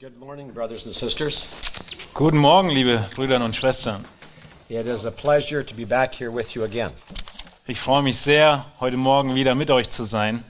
Good morning, brothers and sisters. Guten Morgen, liebe Brüder und Schwestern. It is a pleasure to be back here with you again, Ich freue mich sehr, heute Morgen wieder mit euch zu sein.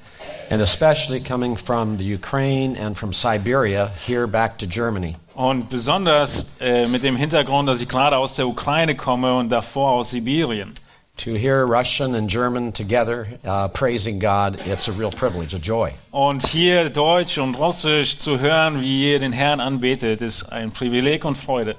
and especially coming from the Ukraine and from Siberia here back to Germany. Und besonders äh, mit dem Hintergrund, dass ich gerade aus der Ukraine komme und davor aus Sibirien. To hear Russian and German together uh, praising God, it's a real privilege, a joy. Und hier Deutsch und Russisch zu hören, wie ihr den Herrn anbetet, ist ein Privileg und Freude.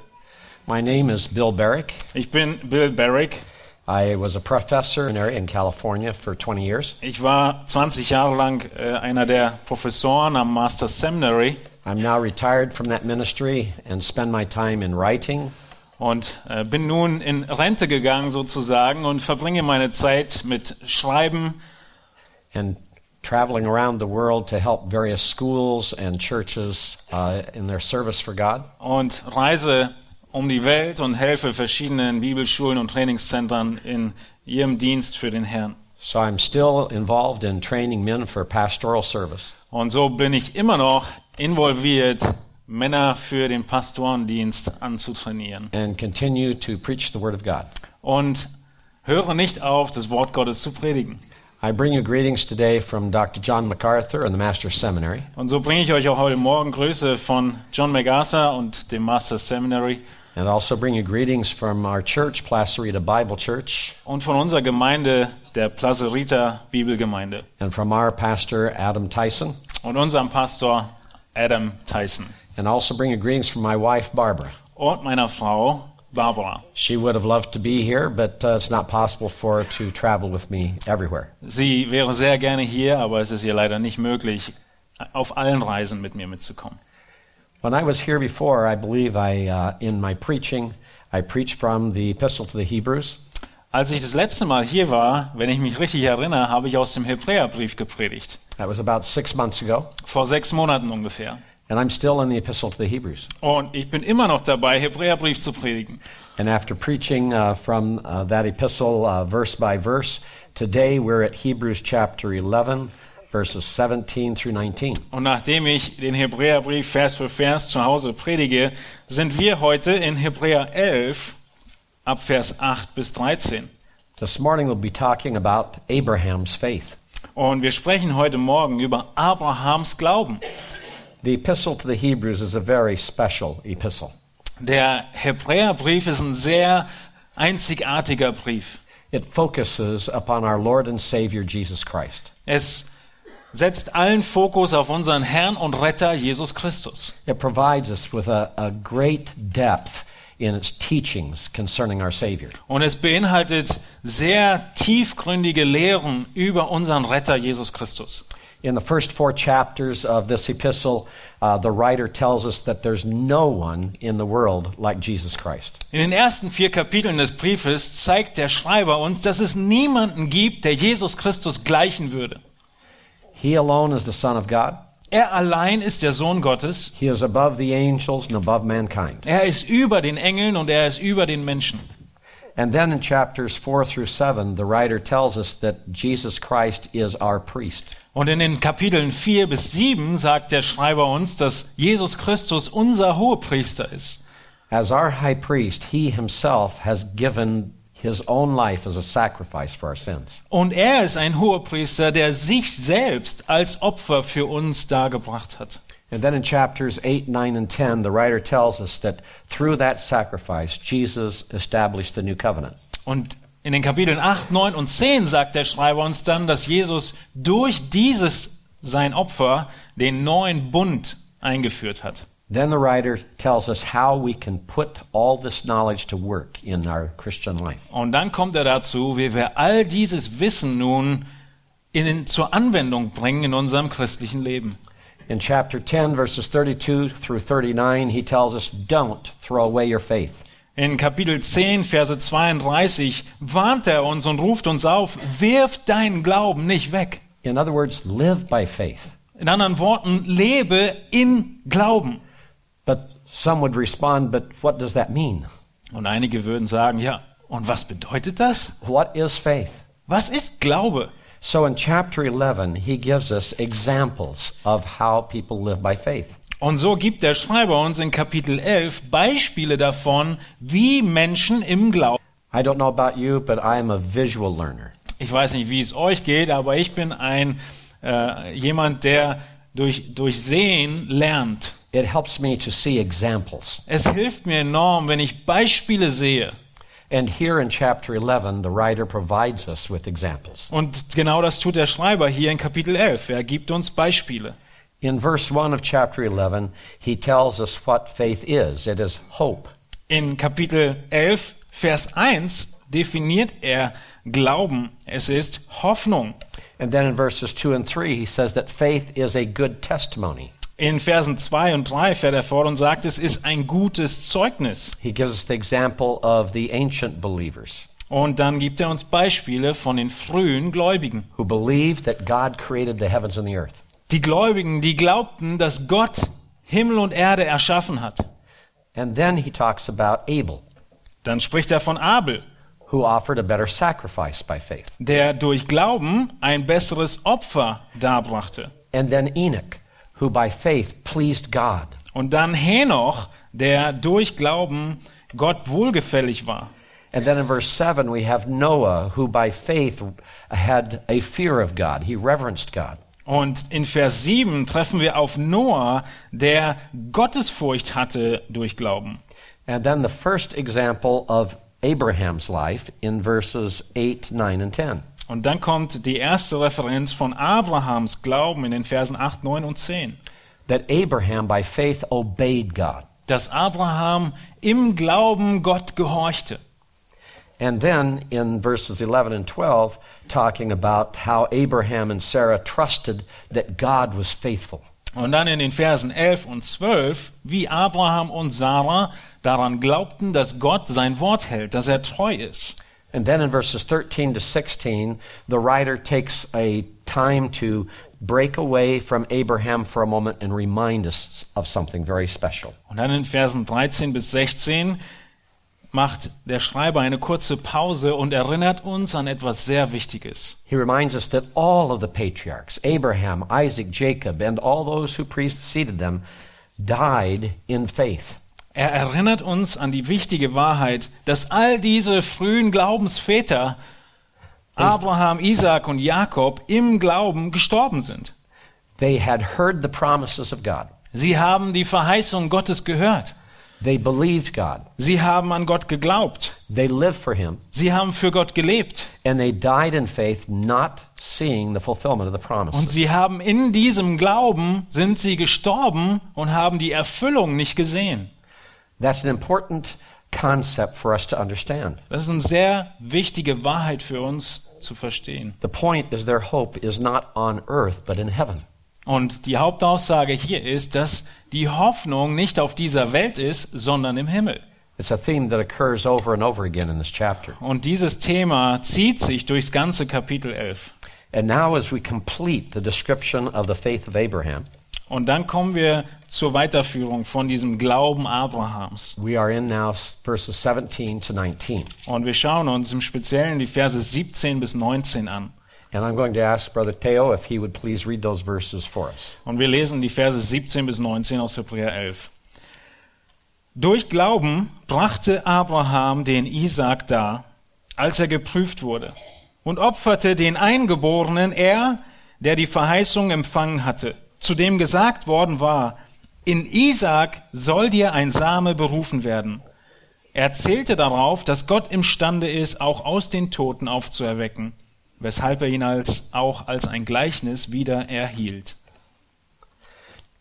My name is Bill Barrick. Ich bin Bill Barrick. I was a professor in, California for 20 years. Ich war 20 Jahre lang äh, einer der Professoren am Master Seminary I'm now retired from that ministry and spend my time in writing, und äh, bin nun in Rente gegangen sozusagen und verbringe meine Zeit mit Schreiben, and traveling around the world to help various schools and churches uh, in their service for God. und reise um die Welt und helfe verschiedenen Bibelschulen und Trainingszentren in ihrem Dienst für den Herrn. So I'm still involved in training men for pastoral service. Und so bin ich immer noch involviert, Männer für den Pastorendienst anzutrainieren. and continue to preach the Word of God. Und höre nicht auf, das Wort Gottes zu predigen. I bring you greetings today from Dr. John MacArthur and the Master's Seminary. Und so bringe ich euch auch heute Morgen Grüße von John MacArthur und dem Master Seminary And also bring you greetings from our church, Placerita Bible Church, und von unserer Gemeinde, der Placerita Bibelgemeinde and from our pastor, Adam Tyson. und unserem Pastor Adam Tyson And also bring you greetings from my wife, Barbara. und meiner Frau Barbara. She would have loved to be here, but uh, it's not possible for her to travel with me everywhere. Sie wäre sehr gerne hier, aber es ist ihr leider nicht möglich, auf allen Reisen mit mir mitzukommen. When I was here before, I believe I, uh, in my preaching, I preached from the Epistle to the Hebrews. Als ich das letzte Mal hier war, wenn ich mich richtig erinnere, habe ich aus dem Hebräerbrief gepredigt. That was about six months ago. Vor sechs Monaten ungefähr. And I'm still in the Epistle to the Hebrews. Und ich bin immer noch dabei, Hebräerbrief zu predigen. And after preaching uh, from uh, that epistle uh, verse by verse, today we're at Hebrews chapter 11, verses 17 through 19. Und nachdem ich den Hebräerbrief Vers für Vers zu Hause predige, sind wir heute in Hebräer 11 ab Vers 8 bis 13. This morning we'll be talking about Abraham's faith. Und wir sprechen heute Morgen über Abrahams Glauben. The epistle to the Hebrews is a very special epistle. Der Hebräerbrief ist ein sehr einzigartiger Brief. It focuses upon our Lord and Savior Jesus Christ. Es setzt allen Fokus auf unseren Herrn und Retter Jesus Christus. It provides us with a, a great depth in its teachings concerning our Savior. Und es beinhaltet sehr tiefgründige Lehren über unseren Retter Jesus Christus. In the first four chapters of this epistle, uh, the writer tells us that there's no one in the world like Jesus Christ. In den ersten vier Kapiteln des Briefes zeigt der Schreiber uns, dass es niemanden gibt, der Jesus Christus gleichen würde. He alone is the Son of God. Er allein ist der Sohn Gottes. He is above the angels and above mankind. Er ist über den Engeln und er ist über den Menschen. And then in chapters 4 through 7, the writer tells us that Jesus Christ is our priest. Und in den Kapiteln 4 bis 7 sagt der Schreiber uns, dass Jesus Christus unser Hohepriester ist. As our high priest, he himself has given his own life as a sacrifice for our sins. Und er ist ein Hohepriester, der sich selbst als Opfer für uns dargebracht hat. And then in chapters 8, 9, and 10, the writer tells us that through that sacrifice, Jesus established the new covenant. Und in den Kapiteln 8, 9 und 10 sagt der Schreiber uns dann, dass Jesus durch dieses sein Opfer den neuen Bund eingeführt hat. Then the writer tells us how we can put all this knowledge to work in our Christian life. Und dann kommt er dazu, wie wir all dieses Wissen nun in, zur Anwendung bringen in unserem christlichen Leben. In chapter 10, verses 32 through 39, he tells us, Don't throw away your faith. In Kapitel 10, Verse 32 warnt er uns und ruft uns auf, wirf deinen Glauben nicht weg. In other words, live by faith. In anderen Worten, lebe in Glauben. But some would respond, But what does that mean? Und einige würden sagen, ja, und was bedeutet das? What is faith? Was ist Glaube? So in chapter 11, he gives us examples of how people live by faith. Und so gibt der Schreiber uns in Kapitel 11 Beispiele davon, wie Menschen im Glauben. I don't know about you, but I am a visual learner. Ich weiß nicht, wie es euch geht, aber ich bin ein äh, jemand, der durch, durch Sehen lernt. It helps me to see examples. Es hilft mir enorm, wenn ich Beispiele sehe. And here in chapter 11, the writer provides us with examples. Und genau das tut der Schreiber hier in Kapitel 11. Er gibt uns Beispiele. In verse 1 of chapter 11, he tells us what faith is it is hope. In Kapitel 11, Vers 1 definiert er Glauben. Es ist Hoffnung. And then in verses 2 and 3, he says that faith is a good testimony. In Versen 2 und 3 fährt er fort und sagt, es ist ein gutes Zeugnis. He gives us the example of the ancient believers Und dann gibt er uns Beispiele von den frühen Gläubigen. who believed that God created the heavens and the earth. Die Gläubigen, die glaubten, dass Gott Himmel und Erde erschaffen hat. And then he talks about Abel, Dann spricht er von Abel, who offered a better sacrifice by faith. der durch Glauben ein besseres Opfer darbrachte. And then Enoch, who by faith pleased God. Und dann Henoch, der durch Glauben Gott wohlgefällig war. And then in verse 7, we have Noah, who by faith had a fear of God. He reverenced God. Und in Vers 7 treffen wir auf Noah, der Gottesfurcht hatte durch Glauben. And then the first example of Abraham's life in verses 8, 9, and 10. Und dann kommt die erste Referenz von Abrahams Glauben in den Versen 8, 9 und 10. That Abraham by faith obeyed God. Dass Abraham im Glauben Gott gehorchte. And then in verses 11 and 12, talking about how Abraham and Sarah trusted that God was faithful. Und dann in den Versen 11 und 12, wie Abraham und Sarah daran glaubten, dass Gott sein Wort hält, dass er treu ist. And then in verses 13 to 16, the writer takes a time to break away from Abraham for a moment and remind us of something very special. Und dann in Versen 13 bis 16 macht der Schreiber eine kurze Pause und erinnert uns an etwas sehr Wichtiges. He reminds us that all of the patriarchs, Abraham, Isaac, Jacob, and all those who preceded them, died in faith. Er erinnert uns an die wichtige Wahrheit, dass all diese frühen Glaubensväter, Abraham, Isaac und Jakob, im Glauben gestorben sind. They had heard the promises of God. Sie haben die Verheißung Gottes gehört. They believed God. Sie haben an Gott geglaubt. They lived for Him. Sie haben für Gott gelebt. And they died in faith, not seeing the fulfillment of the Und promises. sie haben in diesem Glauben, sind sie gestorben und haben die Erfüllung nicht gesehen. That's an important concept for us to understand. Das ist eine sehr wichtige Wahrheit für uns zu verstehen. The point is their hope is not on earth, but in heaven. Und die Hauptaussage hier ist, dass die Hoffnung nicht auf dieser Welt ist, sondern im Himmel. Over and over again in this chapter. Und dieses Thema zieht sich durchs ganze Kapitel 11. And now, as we complete the description of the faith of Abraham, Und dann kommen wir zur Weiterführung von diesem Glauben Abrahams. we are in now verses 17 to 19. Und wir schauen uns im Speziellen die Verse 17 bis 19 an. And I'm going to ask Brother Teo if he would please read those verses for us. Und wir lesen die Verse 17 bis 19 aus Hebräer 11. Durch Glauben brachte Abraham den Isaak dar, als er geprüft wurde, und opferte den Eingeborenen, er, der die Verheißung empfangen hatte, zu dem gesagt worden war, in Isaak soll dir ein Same berufen werden. Er zählte darauf, dass Gott imstande ist, auch aus den Toten aufzuerwecken, weshalb er ihn als, auch als ein Gleichnis wieder erhielt.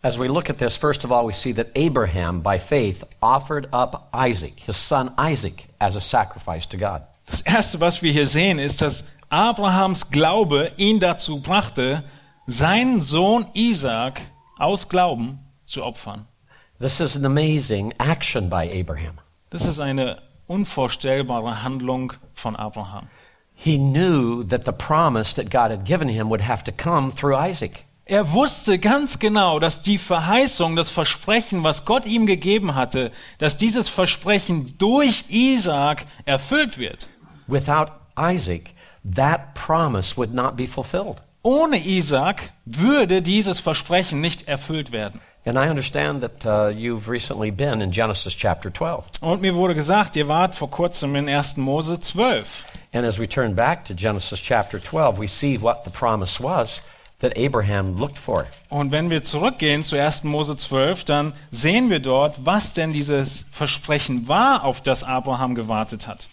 As we look at this, first of all, we see that Abraham, by faith, offered up Isaac, his son Isaac, as a sacrifice to God. Das erste, was wir hier sehen, ist, dass Abrahams Glaube ihn dazu brachte, seinen Sohn Isaac aus Glauben zu opfern. This is an amazing action by Abraham. Das ist eine unvorstellbare Handlung von Abraham. He knew that the promise that God had given him would have to come through Isaac. Er wusste ganz genau, dass die Verheißung, das Versprechen, was Gott ihm gegeben hatte, dass dieses Versprechen durch Isaac erfüllt wird. Without Isaac, that promise would not be fulfilled. Ohne Isaac würde dieses Versprechen nicht erfüllt werden. And I understand that uh, you've recently been in Genesis chapter 12. Und mir wurde gesagt, ihr wart vor kurzem in 1. Mose 12. And as we turn back to Genesis chapter 12, we see what the promise was that Abraham looked for. Und wenn wir zurückgehen zu 1. Mose 12, dann sehen wir dort, was denn dieses Versprechen war, auf das Abraham gewartet hat.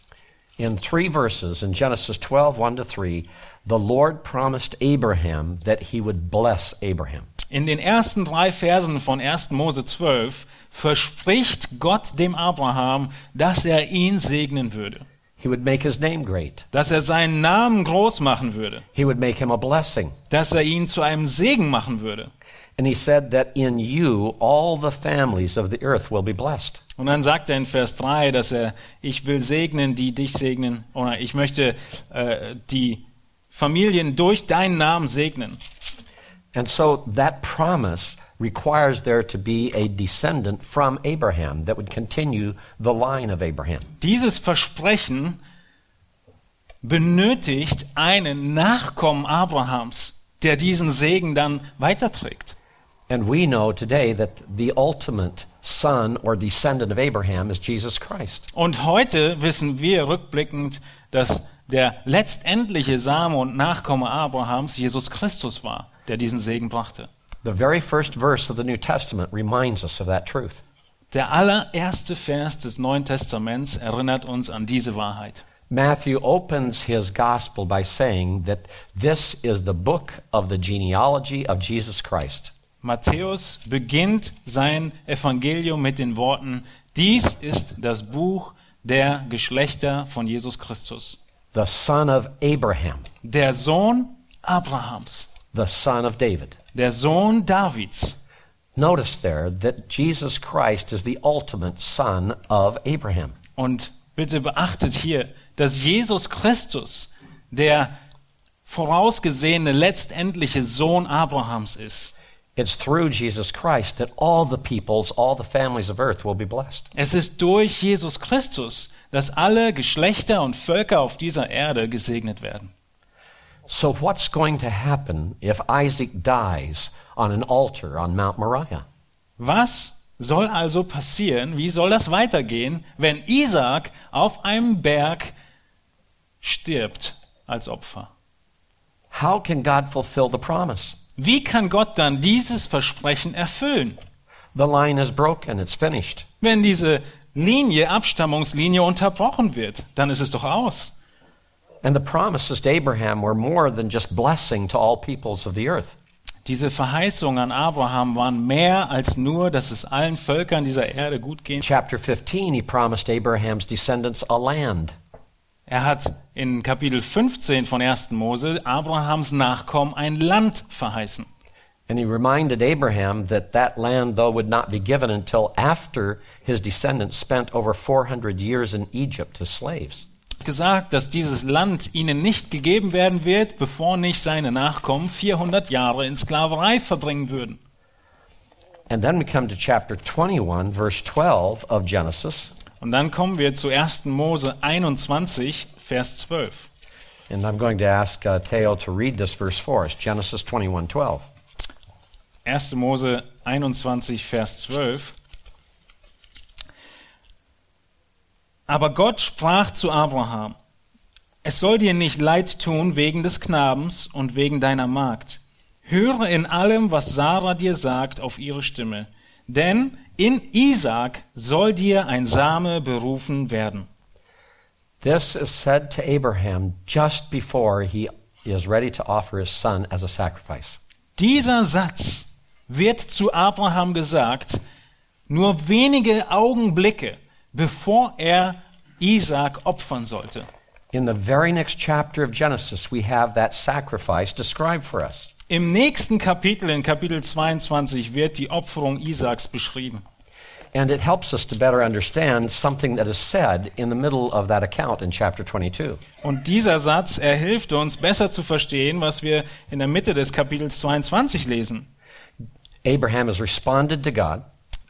In three verses in Genesis 12, 1 to 3, the Lord promised Abraham that he would bless Abraham. In den ersten drei Versen von 1. Mose 12 verspricht Gott dem Abraham, dass er ihn segnen würde, He would make his name great. dass er seinen Namen groß machen würde, He would make him a blessing. dass er ihn zu einem Segen machen würde. And he said that in you all the families of the earth will be blessed. Und dann sagt er in Vers 3, dass er, ich will segnen, die dich segnen, oder ich möchte äh, die Familien durch deinen Namen segnen. And so that promise requires there to be a descendant from Abraham that would continue the line of Abraham. Dieses Versprechen benötigt einen Nachkommen Abrahams, der diesen Segen dann weiterträgt. And we know today that the ultimate son or descendant of Abraham is Jesus Christ. Und heute wissen wir rückblickend, dass der letztendliche Same und Nachkomme Abrahams Jesus Christus war, der diesen Segen brachte. The very first verse of the New Testament reminds us of that truth. Der allererste Vers des Neuen Testaments erinnert uns an diese Wahrheit. Matthew opens his gospel by saying that this is the book of the genealogy of Jesus Christ. Matthäus beginnt sein Evangelium mit den Worten, dies ist das Buch der Geschlechter von Jesus Christus. The son of Abraham, Der Sohn Abrahams, the son of David. der Sohn Davids. Notice there that Jesus Christ is the ultimate son of Abraham. Und bitte beachtet hier, dass Jesus Christus der vorausgesehene letztendliche Sohn Abrahams ist. It's through Jesus Christ that all the peoples, all the families of earth will be blessed. Es ist durch Jesus Christus, dass alle Geschlechter und Völker auf dieser Erde gesegnet werden. So, what's going to happen if Isaac dies on an altar on Mount Moriah? Was soll also passieren? Wie soll das weitergehen, wenn Isaak auf einem Berg stirbt als Opfer? How can God fulfill the promise? Wie kann Gott dann dieses Versprechen erfüllen, The line is broken, it's finished. wenn diese Linie, Abstammungslinie unterbrochen wird? Dann ist es doch aus. And the promises to Abraham were more than just blessing to all peoples of the earth. Diese Verheißungen an Abraham waren mehr als nur, dass es allen Völkern dieser Erde gut geht. chapter 15, he promised Abraham's descendants a land. Er hat in Kapitel 15 von 1. Mose Abrahams Nachkommen ein Land verheißen. And he reminded Abraham that that land, though, would not be given until after his descendants spent over 400 years in Egypt as slaves. Gesagt, dass dieses Land ihnen nicht gegeben werden wird, bevor nicht seine Nachkommen 400 Jahre in Sklaverei verbringen würden. And then we come to chapter 21, verse 12 of Genesis. Und dann kommen wir zu 1. Mose 21, Vers 12. And I'm going to ask uh, Theo to read this verse for us Genesis 21, 12. 1. Mose 21, Vers 12. Aber Gott sprach zu Abraham, es soll dir nicht leid tun wegen des Knabens und wegen deiner Magd. Höre in allem, was Sarah dir sagt, auf ihre Stimme. Denn in Isaak soll dir ein Same berufen werden. This is said to Abraham just before he is ready to offer his son as a sacrifice. Dieser Satz wird zu Abraham gesagt, nur wenige Augenblicke, bevor er Isaak opfern sollte. In the very next chapter of Genesis, we have that sacrifice described for us. Im nächsten Kapitel, in Kapitel 22, wird die Opferung Isaaks beschrieben. And it helps us to better understand something that is said in the middle of that account in chapter 22. Und dieser Satz, er hilft uns besser zu verstehen, was wir in der Mitte des Kapitels 22 lesen. Abraham has responded to God.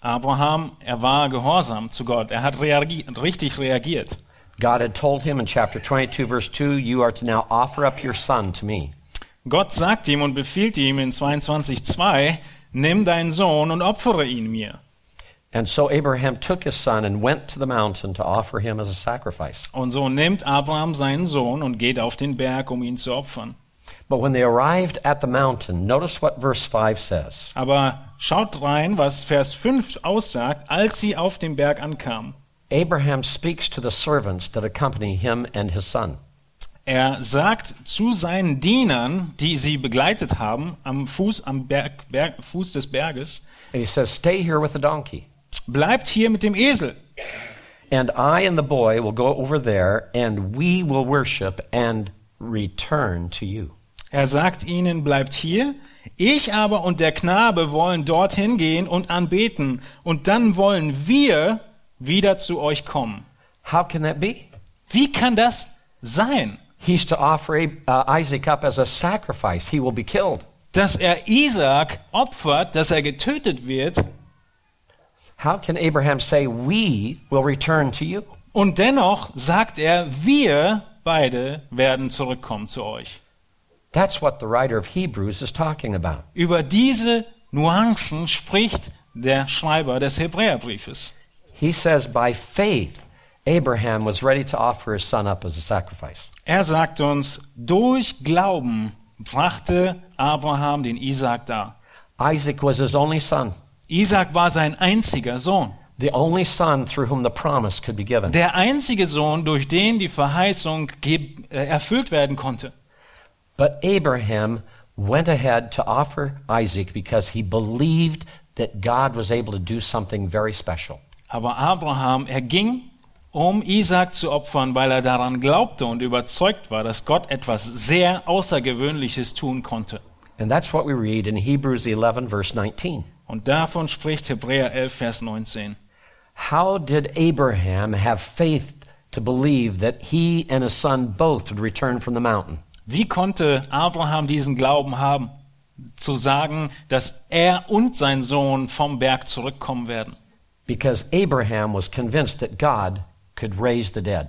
Abraham, er war gehorsam zu Gott. Er hat reagi richtig reagiert. God had told him in chapter 22, verse 2, You are to now offer up your son to me. Gott sagt ihm und befiehlt ihm in 22,2, nimm deinen Sohn und opfere ihn mir. And so Abraham took his son and went to the mountain to offer him as a sacrifice. Und so nimmt Abraham seinen Sohn und geht auf den Berg, um ihn zu opfern. But when they arrived at the mountain, notice what verse 5 says. Aber schaut rein, was Vers 5 aussagt, als sie auf dem Berg ankamen. Abraham speaks to the servants that accompany him and his son. Er sagt zu seinen Dienern, die sie begleitet haben, am Fuß, am Berg, Berg, Fuß des Berges, And he says, Stay here with the donkey. bleibt hier mit dem Esel. And I and the boy will go over there, and we will worship and return to you. Er sagt ihnen, bleibt hier, ich aber und der Knabe wollen dorthin gehen und anbeten, und dann wollen wir wieder zu euch kommen. How can that be? Wie kann das sein, He's to offer uh, Isaac up as a sacrifice. He will be killed. dass er Isaak opfert, dass er getötet wird, How can Abraham say, We will return to you? und dennoch sagt er, wir beide werden zurückkommen zu euch. That's what the writer of Hebrews is talking about. Über diese Nuancen spricht der Schreiber des Hebräerbriefes. He says, By faith, Abraham was ready to offer his son up as a sacrifice. Er sagt uns, durch Glauben brachte Abraham den Isaak dar. Isaac was his only son, Isaak war sein einziger Sohn. the only son through whom the promise could be given. Der einzige Sohn, durch den die Verheißung äh, erfüllt werden konnte. But Abraham went ahead to offer Isaac because he believed that God was able to do something very special. Aber Abraham, er ging, um Isaak zu opfern, weil er daran glaubte und überzeugt war, dass Gott etwas sehr Außergewöhnliches tun konnte. And that's what we read in Hebrews 11, verse 19. Und davon spricht Hebräer 11, Vers 19. How did Abraham have faith to believe that he and his son both would return from the mountain? Wie konnte Abraham diesen Glauben haben, zu sagen, dass er und sein Sohn vom Berg zurückkommen werden? Because Abraham was convinced that God could raise the dead.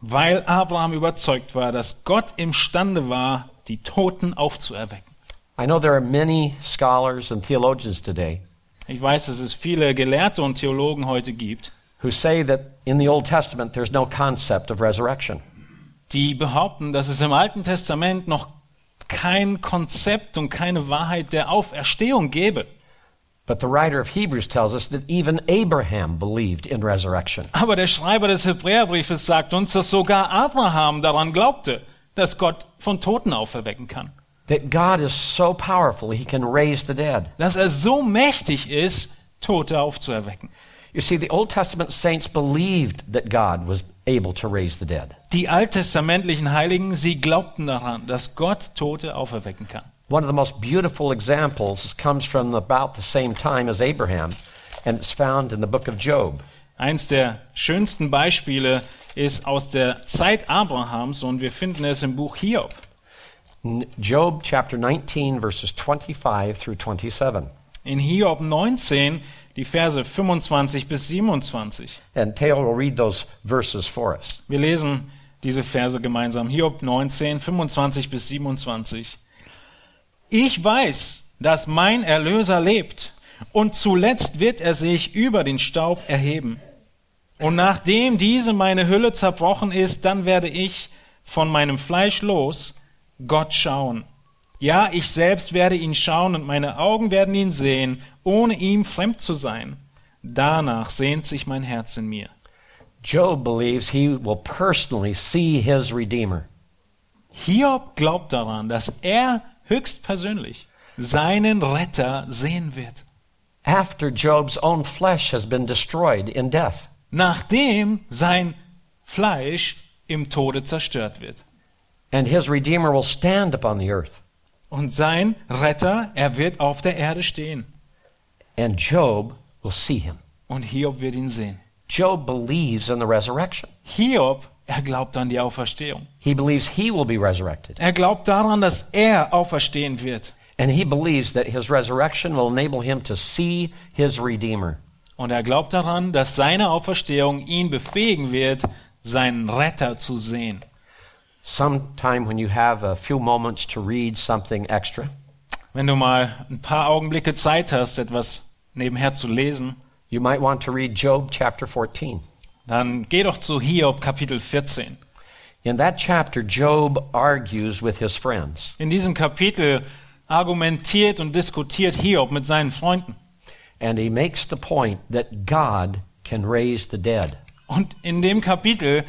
Weil Abraham überzeugt war, dass Gott imstande war, die Toten aufzuerwecken. I know there are many scholars and theologians today Ich weiß, dass es viele Gelehrte und Theologen heute gibt, who say that in the Old Testament there's no concept of resurrection. Die behaupten, dass es im Alten Testament noch kein Konzept und keine Wahrheit der Auferstehung gäbe. But the writer of Hebrews tells us that even Abraham believed in resurrection. Aber der Schreiber des Hebräerbriefes sagt uns, dass sogar Abraham daran glaubte, dass Gott von Toten auferwecken kann. That God is so powerful he can raise the dead. Dass er so mächtig ist, Tote aufzuerwecken. You see, the Old Testament saints believed that God was able to raise the dead. Die alttestamentlichen Heiligen, sie glaubten daran, dass Gott Tote auferwecken kann. One of the most beautiful examples comes from about the same time as Abraham, and it's found in the book of Job. Eins der schönsten Beispiele ist aus der Zeit Abrahams und wir finden es im Buch Hiob. Job chapter 19, verses 25 through 27. In Hiob 19, die Verse 25 bis 27. And Taylor will read those verses for us. Wir lesen diese Verse gemeinsam. Hiob 19, 25 bis 27. Ich weiß, dass mein Erlöser lebt und zuletzt wird er sich über den Staub erheben. Und nachdem diese meine Hülle zerbrochen ist, dann werde ich von meinem Fleisch los Gott schauen. Ja, ich selbst werde ihn schauen und meine Augen werden ihn sehen, ohne ihm fremd zu sein. Danach sehnt sich mein Herz in mir. Job believes he will personally see his Redeemer. Hiob glaubt daran, dass er höchstpersönlich seinen Retter sehen wird, after Job's own flesh has been destroyed in death. nachdem sein Fleisch im Tode zerstört wird. And his Redeemer will stand upon the earth. Und sein Retter, er wird auf der Erde stehen. And Job will see him. Und Hiob wird ihn sehen. Job believes in the resurrection. Hiob, er glaubt an die Auferstehung. He believes he will be resurrected. Er glaubt daran, dass er auferstehen wird. And he believes that his resurrection will enable him to see his Redeemer. Und er glaubt daran, dass seine Auferstehung ihn befähigen wird, seinen Retter zu sehen. Sometime when you have a few moments to read something extra, Wenn du mal ein paar Augenblicke Zeit hast, etwas nebenher zu lesen, you might want to read Job chapter 14. dann geh doch zu Hiob Kapitel 14. In that chapter, Job argues with his friends. In diesem Kapitel argumentiert und diskutiert Hiob mit seinen Freunden. And he makes the point that God can raise the dead. Und in dem Kapitel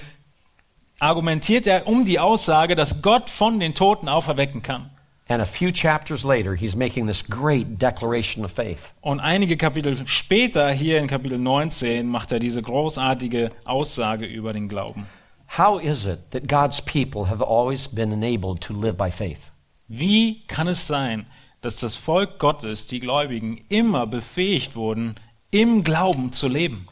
argumentiert er um die Aussage, dass Gott von den Toten auferwecken kann. And a few chapters later, he's making this great declaration of faith. Und einige Kapitel später, hier in Kapitel 19, macht er diese großartige Aussage über den Glauben. How is it that God's people have always been enabled to live by faith? Wie kann es sein, dass das Volk Gottes, die Gläubigen, immer befähigt wurden, im Glauben zu leben?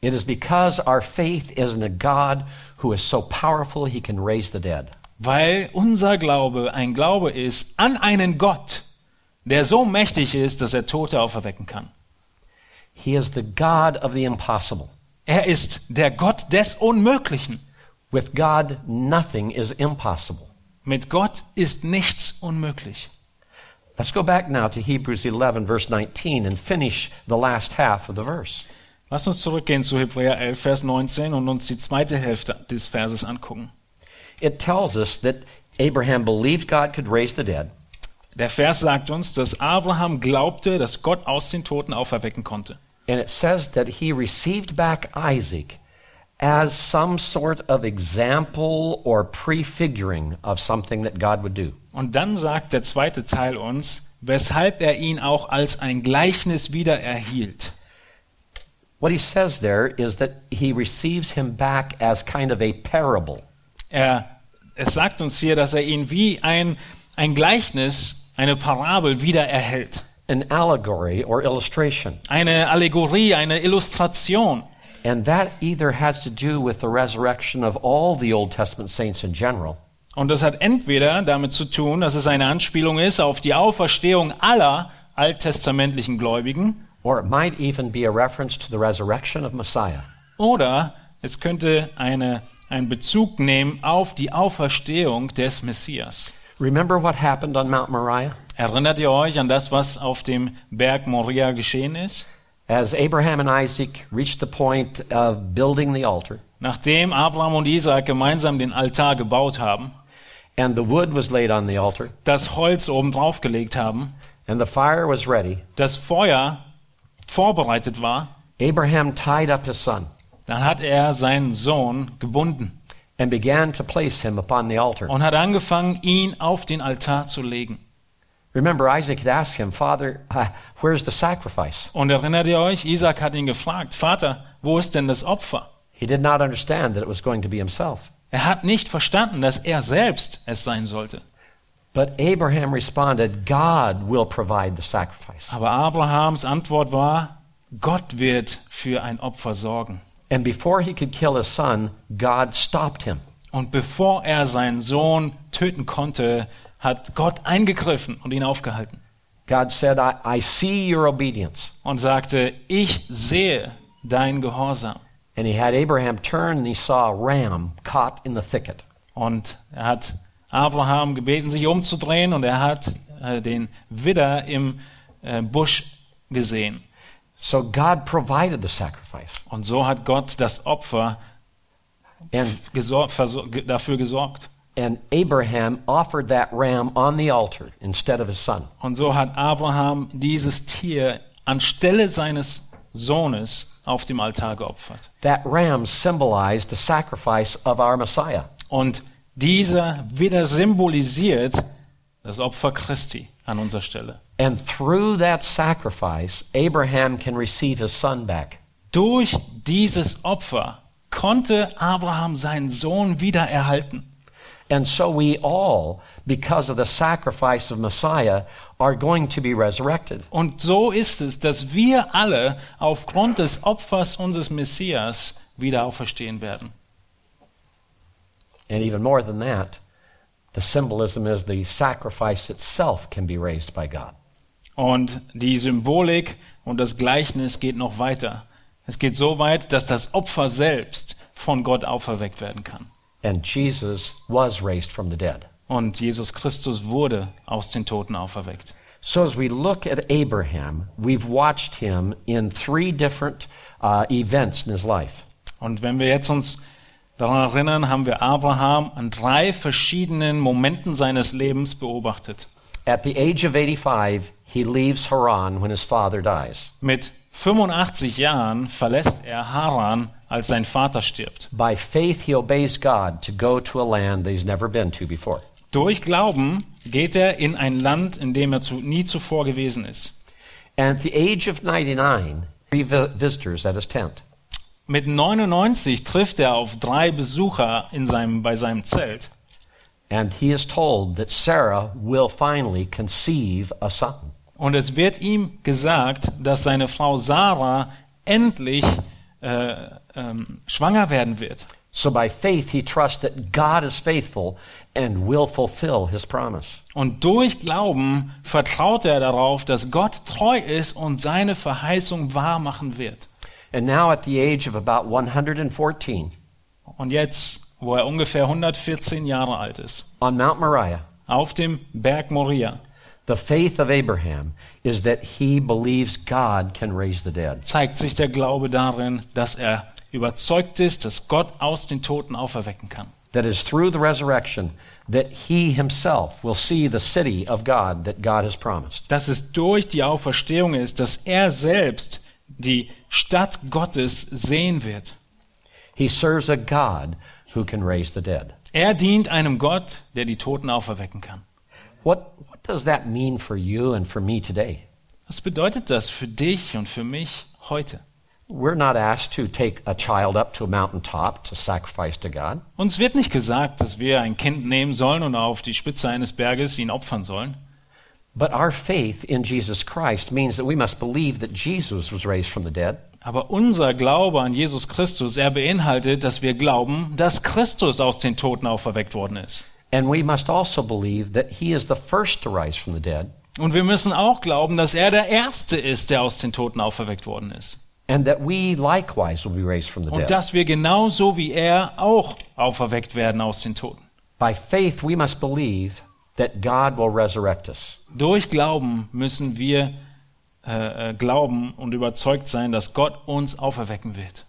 It is because our faith is in a God who is so powerful he can raise the dead. Weil unser Glaube ein Glaube ist an einen Gott, der so mächtig ist, dass er Tote auferwecken kann. He is the God of the impossible. Er ist der Gott des Unmöglichen. With God, nothing is impossible. Mit Gott ist nichts unmöglich. Let's go back now to Hebrews 11, verse 19, and finish the last half of the verse. Lass uns zurückgehen zu Hebräer 11, Vers 19 und uns die zweite Hälfte des Verses angucken. It tells us that Abraham believed God could raise the dead, Der Vers sagt uns, dass Abraham glaubte, dass Gott aus den Toten auferwecken konnte. and it says that he received back Isaac as some sort of example or prefiguring of something that God would do. Und dann sagt der zweite Teil uns, weshalb er ihn auch als ein Gleichnis wieder erhielt. What he says there is that he receives him back as kind of a parable. Er, es sagt uns hier, dass er ihn wie ein, ein Gleichnis, eine Parabel wieder erhält. an allegory or illustration. Eine Allegorie, eine Illustration. And that either has to do with the resurrection of all the Old Testament saints in general, Und das hat entweder damit zu tun, dass es eine Anspielung ist auf die Auferstehung aller alttestamentlichen Gläubigen, or it might even be a reference to the resurrection of Messiah. oder es könnte eine, einen Bezug nehmen auf die Auferstehung des Messias. Remember what happened on Mount Moriah? Erinnert ihr euch an das, was auf dem Berg Moria geschehen ist? As Abraham and Isaac reached the point of building the altar, Nachdem Abraham und Isaac gemeinsam den Altar gebaut haben, and the wood was laid on the altar, das Holz oben drauf gelegt haben, and the fire was ready, das Feuer vorbereitet war, Abraham tied up his son dann hat er seinen Sohn gebunden and began to place him upon the altar. und hat angefangen, ihn auf den Altar zu legen. Remember, Isaac had asked him, Father, uh, where's the sacrifice? Und erinnert ihr euch, Isaac hat ihn gefragt, Vater, wo ist denn das Opfer? He did not understand that it was going to be himself. Er hat nicht verstanden, dass er selbst es sein sollte. But Abraham responded, God will provide the sacrifice. Aber Abrahams Antwort war, Gott wird für ein Opfer sorgen. And before he could kill his son, God stopped him. Und bevor er seinen Sohn töten konnte, hat Gott eingegriffen und ihn aufgehalten God said, I, I see your obedience. und sagte, ich sehe dein Gehorsam. And he had Abraham turn and he saw a ram caught in the thicket. Und er hat Abraham gebeten, sich umzudrehen und er hat äh, den Widder im äh, Busch gesehen. So God provided the sacrifice. Und so hat Gott das Opfer And, gesor dafür gesorgt. and Abraham offered that ram on the altar instead of his son. Und so hat Abraham dieses Tier anstelle seines Sohnes auf dem Altar geopfert. That ram symbolized the sacrifice of our Messiah. Und dieser wieder symbolisiert das Opfer Christi an unserer Stelle. And through that sacrifice, Abraham can receive his son back. Durch dieses Opfer konnte Abraham seinen Sohn wieder erhalten. And so we all, because of the sacrifice of Messiah, are going to be resurrected. Und so ist es, dass wir alle aufgrund des Opfers unseres Messias wieder auferstehen werden. And even more than that, the symbolism is the sacrifice itself can be raised by God. Und die Symbolik und das Gleichnis geht noch weiter. Es geht so weit, dass das Opfer selbst von Gott auferweckt werden kann. And Jesus was raised from the dead. Und Jesus Christus wurde aus den Toten auferweckt. So, as we look at Abraham, we've watched him in three different uh, events in his life. Und wenn wir jetzt uns daran erinnern, haben wir Abraham an drei verschiedenen Momenten seines Lebens beobachtet. At the age of 85, he leaves Haran when his father dies. Mit 85 Jahren verlässt er Haran, als sein Vater stirbt. By faith, he obeys God to go to a land that he's never been to before. Durch Glauben geht er in ein Land, in dem er zu, nie zuvor gewesen ist. And at the age of 99, three vi- visitors at his tent. Mit 99 trifft er auf drei Besucher in seinem, bei seinem Zelt. And he is told that Sarah will finally conceive a son. Und es wird ihm gesagt, dass seine Frau Sarah endlich äh, ähm, schwanger werden wird. So by faith, he trusts that God is faithful and will fulfill his promise. Und durch Glauben vertraut er darauf, dass Gott treu ist und seine Verheißung wahr machen wird. And now, at the age of about 114, Und jetzt, wo er ungefähr 114 Jahre alt ist, on Mount Moriah, auf dem Berg Moria, the faith of Abraham is that he believes God can raise the dead. zeigt sich der Glaube darin, dass er überzeugt ist, dass Gott aus den Toten auferwecken kann. That is through the resurrection that he himself will see the city of God that God has promised. Dass es durch die Auferstehung ist, dass er selbst die Stadt Gottes sehen wird. He serves a God who can raise the dead. Er dient einem Gott, der die Toten auferwecken kann. What, what does that mean for you and for me today? Was bedeutet das für dich und für mich heute? We're not asked to take a child up to a mountaintop to sacrifice to God. Uns wird nicht gesagt, dass wir ein Kind nehmen sollen und auf die Spitze eines Berges ihn opfern sollen. But our faith in Jesus Christ means that we must believe that Jesus was raised from the dead, Aber unser Glaube an Jesus Christus, er beinhaltet, dass wir glauben, dass Christus aus den Toten auferweckt worden ist. and we must also believe that he is the first to rise from the dead, Und wir müssen auch glauben, dass er der Erste ist, der aus den Toten auferweckt worden ist. and that we likewise will be raised from the Und dead. dass wir genauso wie er auch auferweckt werden aus den Toten. By faith, we must believe that God will resurrect us. Durch Glauben müssen wir äh, äh, glauben und überzeugt sein, dass Gott uns auferwecken wird.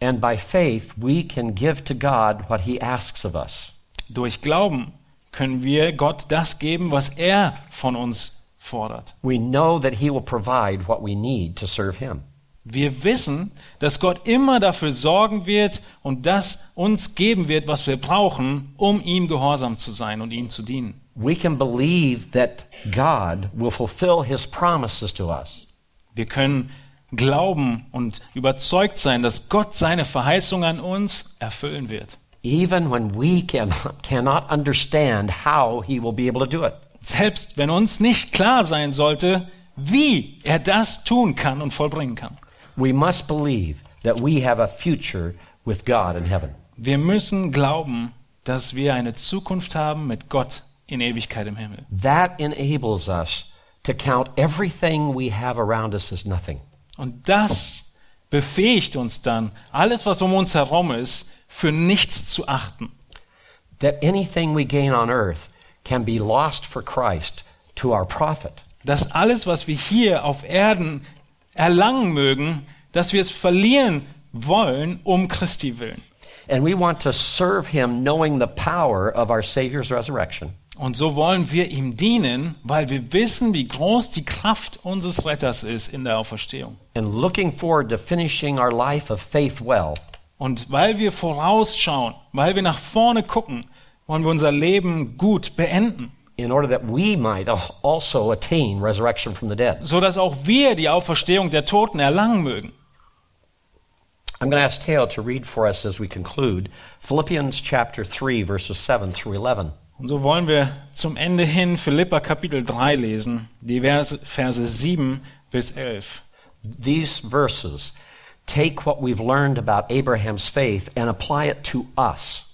And by faith, we can give to God what he asks of us. Durch Glauben können wir Gott das geben, was er von uns fordert. We know that he will provide what we need to serve him. Wir wissen, dass Gott immer dafür sorgen wird und das uns geben wird, was wir brauchen, um ihm gehorsam zu sein und ihm zu dienen. We can believe that God will fulfill his promises to us. Wir können glauben und überzeugt sein, dass Gott seine Verheißung an uns erfüllen wird. even when we can, cannot understand how he will be able to do it. Selbst wenn uns nicht klar sein sollte, wie er das tun kann und vollbringen kann. We must believe that we have a future with God in heaven. Wir müssen glauben, dass wir eine Zukunft haben mit Gott in Ewigkeit im Himmel. That enables us to count everything we have around us as nothing. Und das befähigt uns dann, alles, was um uns herum ist, für nichts zu achten. That anything we gain on earth can be lost for Christ to our profit. Dass alles, was wir hier auf Erden erlangen mögen, dass wir es verlieren wollen um Christi willen. And we want to serve him knowing the power of our Savior's resurrection. Und so wollen wir ihm dienen, weil wir wissen, wie groß die Kraft unseres Retters ist in der Auferstehung. And looking forward to finishing our life of faith well Und weil wir vorausschauen, weil wir nach vorne gucken, wollen wir unser Leben gut beenden, in order that we might al- also attain resurrection from the dead. so dass auch wir die Auferstehung der Toten erlangen mögen. I'm going to ask Teo to read for us as we conclude Philippians chapter 3, verses 7 through 11. Und so wollen wir zum Ende hin Philippa Kapitel 3 lesen, die Verse, Verse 7 bis 11. These verses take what we've learned about Abraham's faith and apply it to us.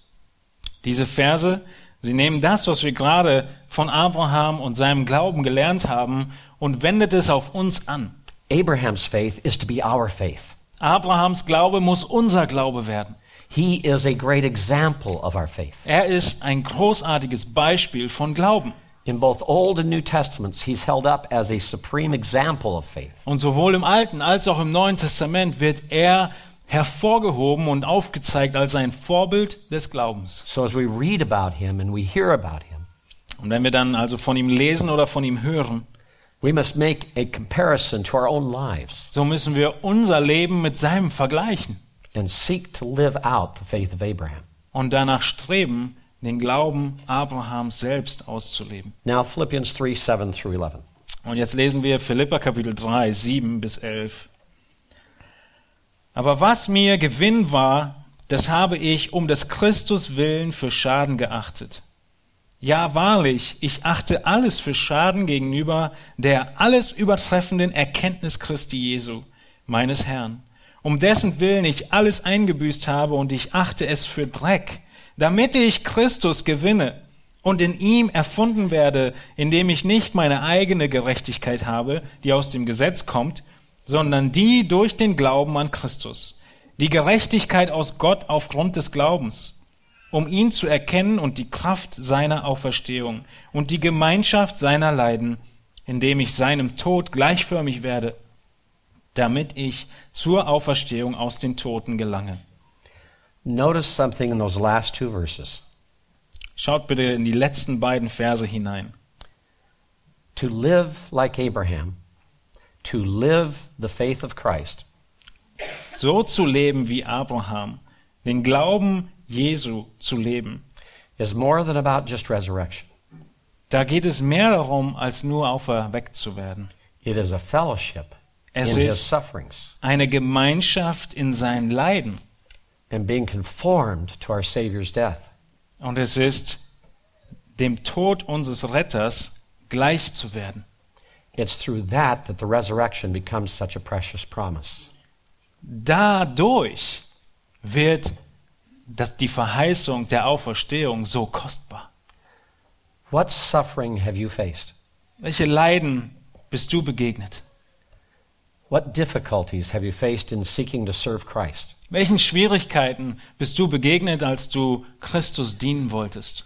Diese Verse, sie nehmen das, was wir gerade von Abraham und seinem Glauben gelernt haben und wendet es auf uns an. Abraham's faith is to be our faith. Abrahams Glaube muss unser Glaube werden. He is a great example of our faith. Er ist ein großartiges Beispiel von Glauben. In both Old and New Testaments, he's held up as a supreme example of faith. Und sowohl im Alten als auch im Neuen Testament wird er hervorgehoben und aufgezeigt als ein Vorbild des Glaubens. So as we read about him and we hear about him, Und wenn wir dann also von ihm lesen oder von ihm hören, we must make a comparison to our own lives so müssen wir unser Leben mit seinem vergleichen and seek to live out the faith of Abraham. und danach streben, den Glauben Abrahams selbst auszuleben. Now, Philippians 3 7 through 11. Und jetzt lesen wir Philippa Kapitel 3, 7 bis 11. Aber was mir Gewinn war, das habe ich um des Christus willen für Schaden geachtet. Ja, wahrlich, ich achte alles für Schaden gegenüber der alles übertreffenden Erkenntnis Christi Jesu, meines Herrn, um dessen Willen ich alles eingebüßt habe und ich achte es für Dreck, damit ich Christus gewinne und in ihm erfunden werde, indem ich nicht meine eigene Gerechtigkeit habe, die aus dem Gesetz kommt, sondern die durch den Glauben an Christus, die Gerechtigkeit aus Gott aufgrund des Glaubens, um ihn zu erkennen und die Kraft seiner Auferstehung und die Gemeinschaft seiner Leiden, indem ich seinem Tod gleichförmig werde, damit ich zur Auferstehung aus den Toten gelange. Notice something in those last two verses. Schaut bitte in die letzten beiden Verse hinein. To live like Abraham, to live the faith of Christ, So zu leben wie Abraham, den Glauben Jesu zu leben. is more than about just resurrection. Da geht es mehr darum, als nur auferweckt zu werden. It is a fellowship Es in his ist sufferings eine Gemeinschaft in seinen Leiden. and being conformed to our Savior's death. Und es ist dem Tod unseres Retters gleich zu werden. It's through that that the resurrection becomes such a precious promise. Dadurch wird das, die Verheißung der Auferstehung so kostbar. What suffering have you faced? Welche Leiden bist du begegnet? What difficulties have you faced in seeking to serve Christ? Welchen Schwierigkeiten bist du begegnet, als du Christus dienen wolltest?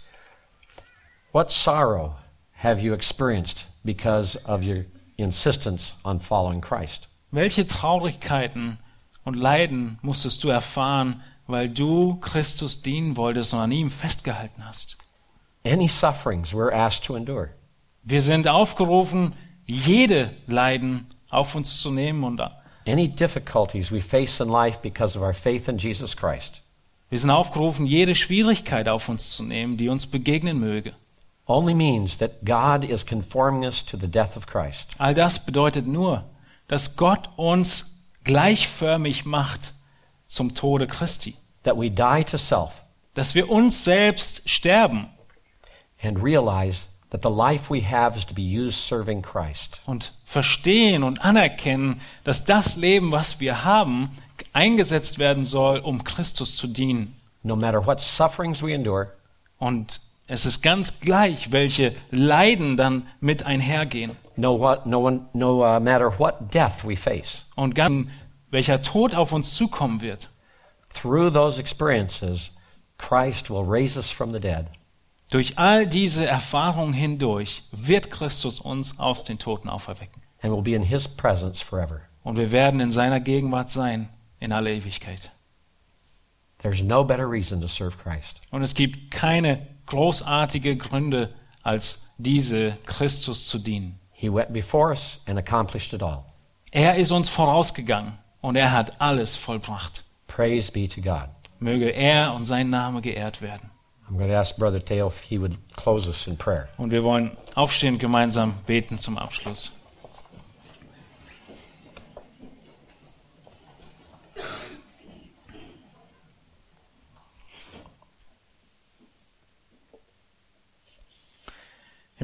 What sorrow have you experienced because of your insistence on following Christ? Welche Traurigkeiten und Leiden musstest du erfahren, weil du Christus dienen wolltest und an ihm festgehalten hast? Any sufferings we're asked to endure. Wir sind aufgerufen, jede Leiden auf uns zu nehmen und Any difficulties we face in life because of our faith in Jesus Christ. wir sind aufgerufen, jede Schwierigkeit auf uns zu nehmen, die uns begegnen möge. Only means that God is conforming us to the death of Christ. All das bedeutet nur, dass Gott uns gleichförmig macht zum Tode Christi, That we die to self dass wir uns selbst sterben and realize that the life we have is to be used serving Christ. und verstehen und anerkennen, dass das Leben, was wir haben, eingesetzt werden soll, um Christus zu dienen. No matter what sufferings we endure, Und es ist ganz gleich, welche Leiden dann mit einhergehen. no, what, no, one, no uh, matter what death we face. Und ganz welcher Tod auf uns zukommen wird. Through those experiences, Christ will raise us from the dead Durch all diese Erfahrungen hindurch wird Christus uns aus den Toten auferwecken. and will be in his presence forever. Und wir werden in seiner Gegenwart sein in aller Ewigkeit. There's no better reason to serve Christ. Und es gibt keine großartige Gründe, als diese Christus zu dienen. He went before us and accomplished it all. Er ist uns vorausgegangen und er hat alles vollbracht. Praise be to God. Möge er und sein Name geehrt werden. I'm going to ask Brother Teo if he would close us in prayer. Und wir wollen aufstehen gemeinsam beten zum Abschluss.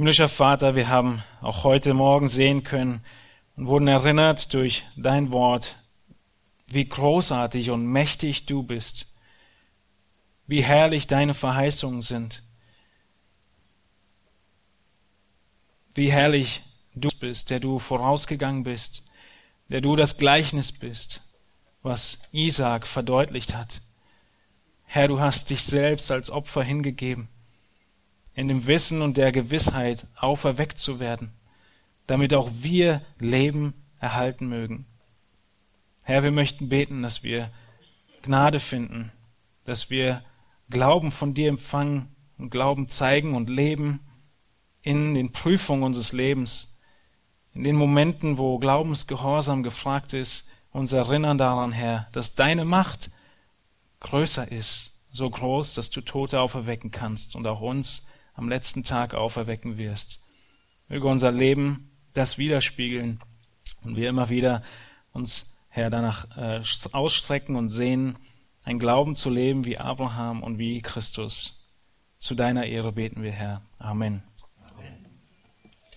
Himmlischer Vater, wir haben auch heute Morgen sehen können und wurden erinnert durch dein Wort, wie großartig und mächtig du bist, wie herrlich deine Verheißungen sind, wie herrlich du bist, der du vorausgegangen bist, der du das Gleichnis bist, was Isaak verdeutlicht hat. Herr, du hast dich selbst als Opfer hingegeben, in dem Wissen und der Gewissheit auferweckt zu werden, damit auch wir Leben erhalten mögen. Herr, wir möchten beten, dass wir Gnade finden, dass wir Glauben von dir empfangen und Glauben zeigen und leben in den Prüfungen unseres Lebens, in den Momenten, wo Glaubensgehorsam gefragt ist, uns erinnern daran, Herr, dass deine Macht größer ist, so groß, dass du Tote auferwecken kannst und auch uns am letzten Tag auferwecken wirst. Möge unser Leben das widerspiegeln und wir immer wieder uns, Herr, danach äh, ausstrecken und sehen, ein Glauben zu leben wie Abraham und wie Christus. Zu deiner Ehre beten wir, Herr. Amen.